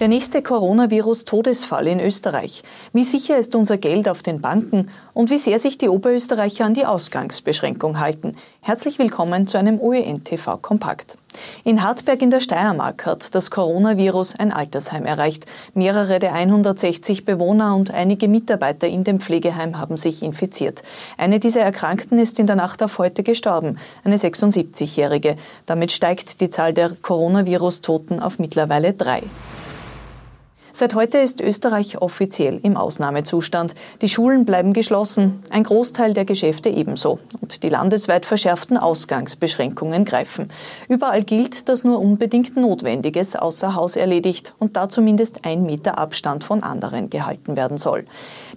Der nächste Coronavirus-Todesfall in Österreich. Wie sicher ist unser Geld auf den Banken und wie sehr sich die Oberösterreicher an die Ausgangsbeschränkung halten? Herzlich willkommen zu einem OEN-TV Kompakt. In Hartberg in der Steiermark hat das Coronavirus ein Altersheim erreicht. Mehrere der 160 Bewohner und einige Mitarbeiter in dem Pflegeheim haben sich infiziert. Eine dieser Erkrankten ist in der Nacht auf heute gestorben, eine 76-Jährige. Damit steigt die Zahl der Coronavirus-Toten auf mittlerweile drei. Seit heute ist Österreich offiziell im Ausnahmezustand. Die Schulen bleiben geschlossen, ein Großteil der Geschäfte ebenso. Und die landesweit verschärften Ausgangsbeschränkungen greifen. Überall gilt, dass nur unbedingt Notwendiges außer Haus erledigt und da zumindest ein Meter Abstand von anderen gehalten werden soll.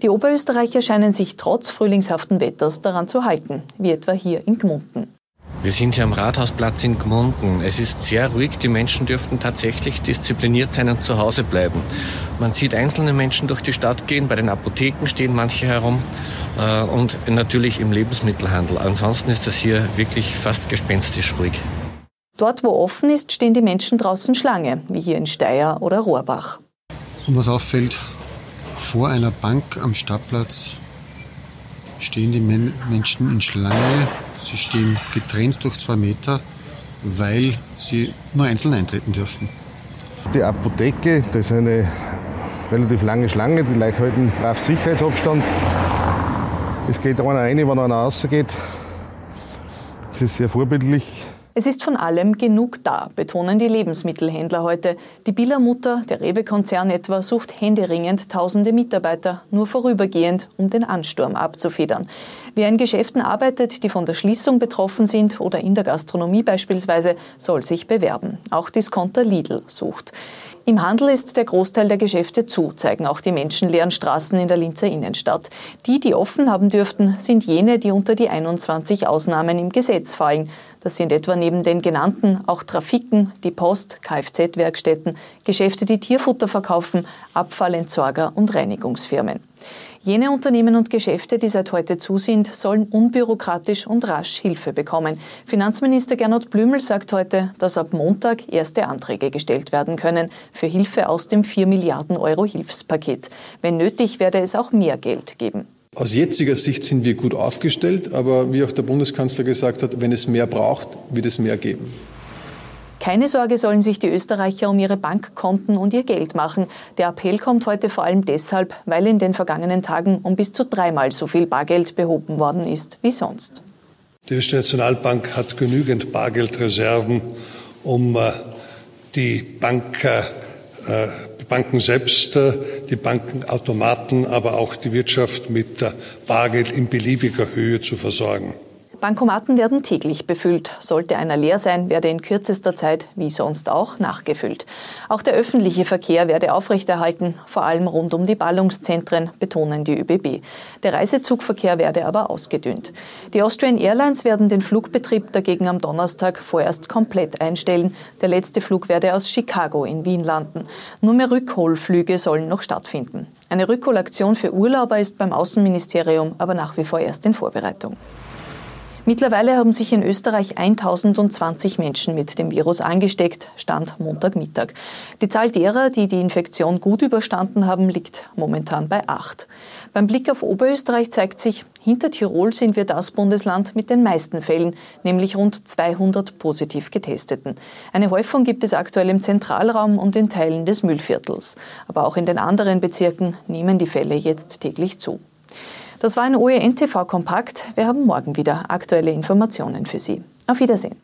Die Oberösterreicher scheinen sich trotz frühlingshaften Wetters daran zu halten, wie etwa hier in Gmunden. Wir sind hier am Rathausplatz in Gmunden. Es ist sehr ruhig. Die Menschen dürften tatsächlich diszipliniert sein und zu Hause bleiben. Man sieht einzelne Menschen durch die Stadt gehen. Bei den Apotheken stehen manche herum. Äh, und natürlich im Lebensmittelhandel. Ansonsten ist das hier wirklich fast gespenstisch ruhig. Dort, wo offen ist, stehen die Menschen draußen Schlange, wie hier in Steyr oder Rohrbach. Und was auffällt, vor einer Bank am Stadtplatz stehen die Men Menschen in Schlange. Sie stehen getrennt durch zwei Meter, weil sie nur einzeln eintreten dürfen. Die Apotheke, das ist eine relativ lange Schlange. Die Leute halten brav Sicherheitsabstand. Es geht einer rein, wenn einer rausgeht. Das ist sehr vorbildlich. Es ist von allem genug da, betonen die Lebensmittelhändler heute. Die Bieler Mutter, der Rewe-Konzern etwa, sucht händeringend tausende Mitarbeiter, nur vorübergehend, um den Ansturm abzufedern. Wer in Geschäften arbeitet, die von der Schließung betroffen sind oder in der Gastronomie beispielsweise, soll sich bewerben. Auch Discounter Lidl sucht. Im Handel ist der Großteil der Geschäfte zu, zeigen auch die menschenleeren Straßen in der Linzer Innenstadt. Die, die offen haben dürften, sind jene, die unter die 21 Ausnahmen im Gesetz fallen. Das sind etwa neben den genannten auch Trafiken, die Post, Kfz-Werkstätten, Geschäfte, die Tierfutter verkaufen, Abfallentsorger und Reinigungsfirmen. Jene Unternehmen und Geschäfte, die seit heute zu sind, sollen unbürokratisch und rasch Hilfe bekommen. Finanzminister Gernot Blümel sagt heute, dass ab Montag erste Anträge gestellt werden können für Hilfe aus dem 4 Milliarden Euro Hilfspaket. Wenn nötig, werde es auch mehr Geld geben. Aus jetziger Sicht sind wir gut aufgestellt, aber wie auch der Bundeskanzler gesagt hat, wenn es mehr braucht, wird es mehr geben. Keine Sorge sollen sich die Österreicher um ihre Bankkonten und ihr Geld machen. Der Appell kommt heute vor allem deshalb, weil in den vergangenen Tagen um bis zu dreimal so viel Bargeld behoben worden ist wie sonst. Die Österreichische Nationalbank hat genügend Bargeldreserven, um äh, die Bank, äh, die Banken selbst, äh, die Bankenautomaten, aber auch die Wirtschaft mit Bargeld in beliebiger Höhe zu versorgen. Bankomaten werden täglich befüllt. Sollte einer leer sein, werde in kürzester Zeit, wie sonst auch, nachgefüllt. Auch der öffentliche Verkehr werde aufrechterhalten, vor allem rund um die Ballungszentren, betonen die ÖBB. Der Reisezugverkehr werde aber ausgedünnt. Die Austrian Airlines werden den Flugbetrieb dagegen am Donnerstag vorerst komplett einstellen. Der letzte Flug werde aus Chicago in Wien landen. Nur mehr Rückholflüge sollen noch stattfinden. Eine Rückholaktion für Urlauber ist beim Außenministerium aber nach wie vor erst in Vorbereitung. Mittlerweile haben sich in Österreich 1020 Menschen mit dem Virus angesteckt, stand Montagmittag. Die Zahl derer, die die Infektion gut überstanden haben, liegt momentan bei acht. Beim Blick auf Oberösterreich zeigt sich, hinter Tirol sind wir das Bundesland mit den meisten Fällen, nämlich rund 200 positiv Getesteten. Eine Häufung gibt es aktuell im Zentralraum und in Teilen des Müllviertels. Aber auch in den anderen Bezirken nehmen die Fälle jetzt täglich zu. Das war ein OEN-TV-Kompakt. Wir haben morgen wieder aktuelle Informationen für Sie. Auf Wiedersehen.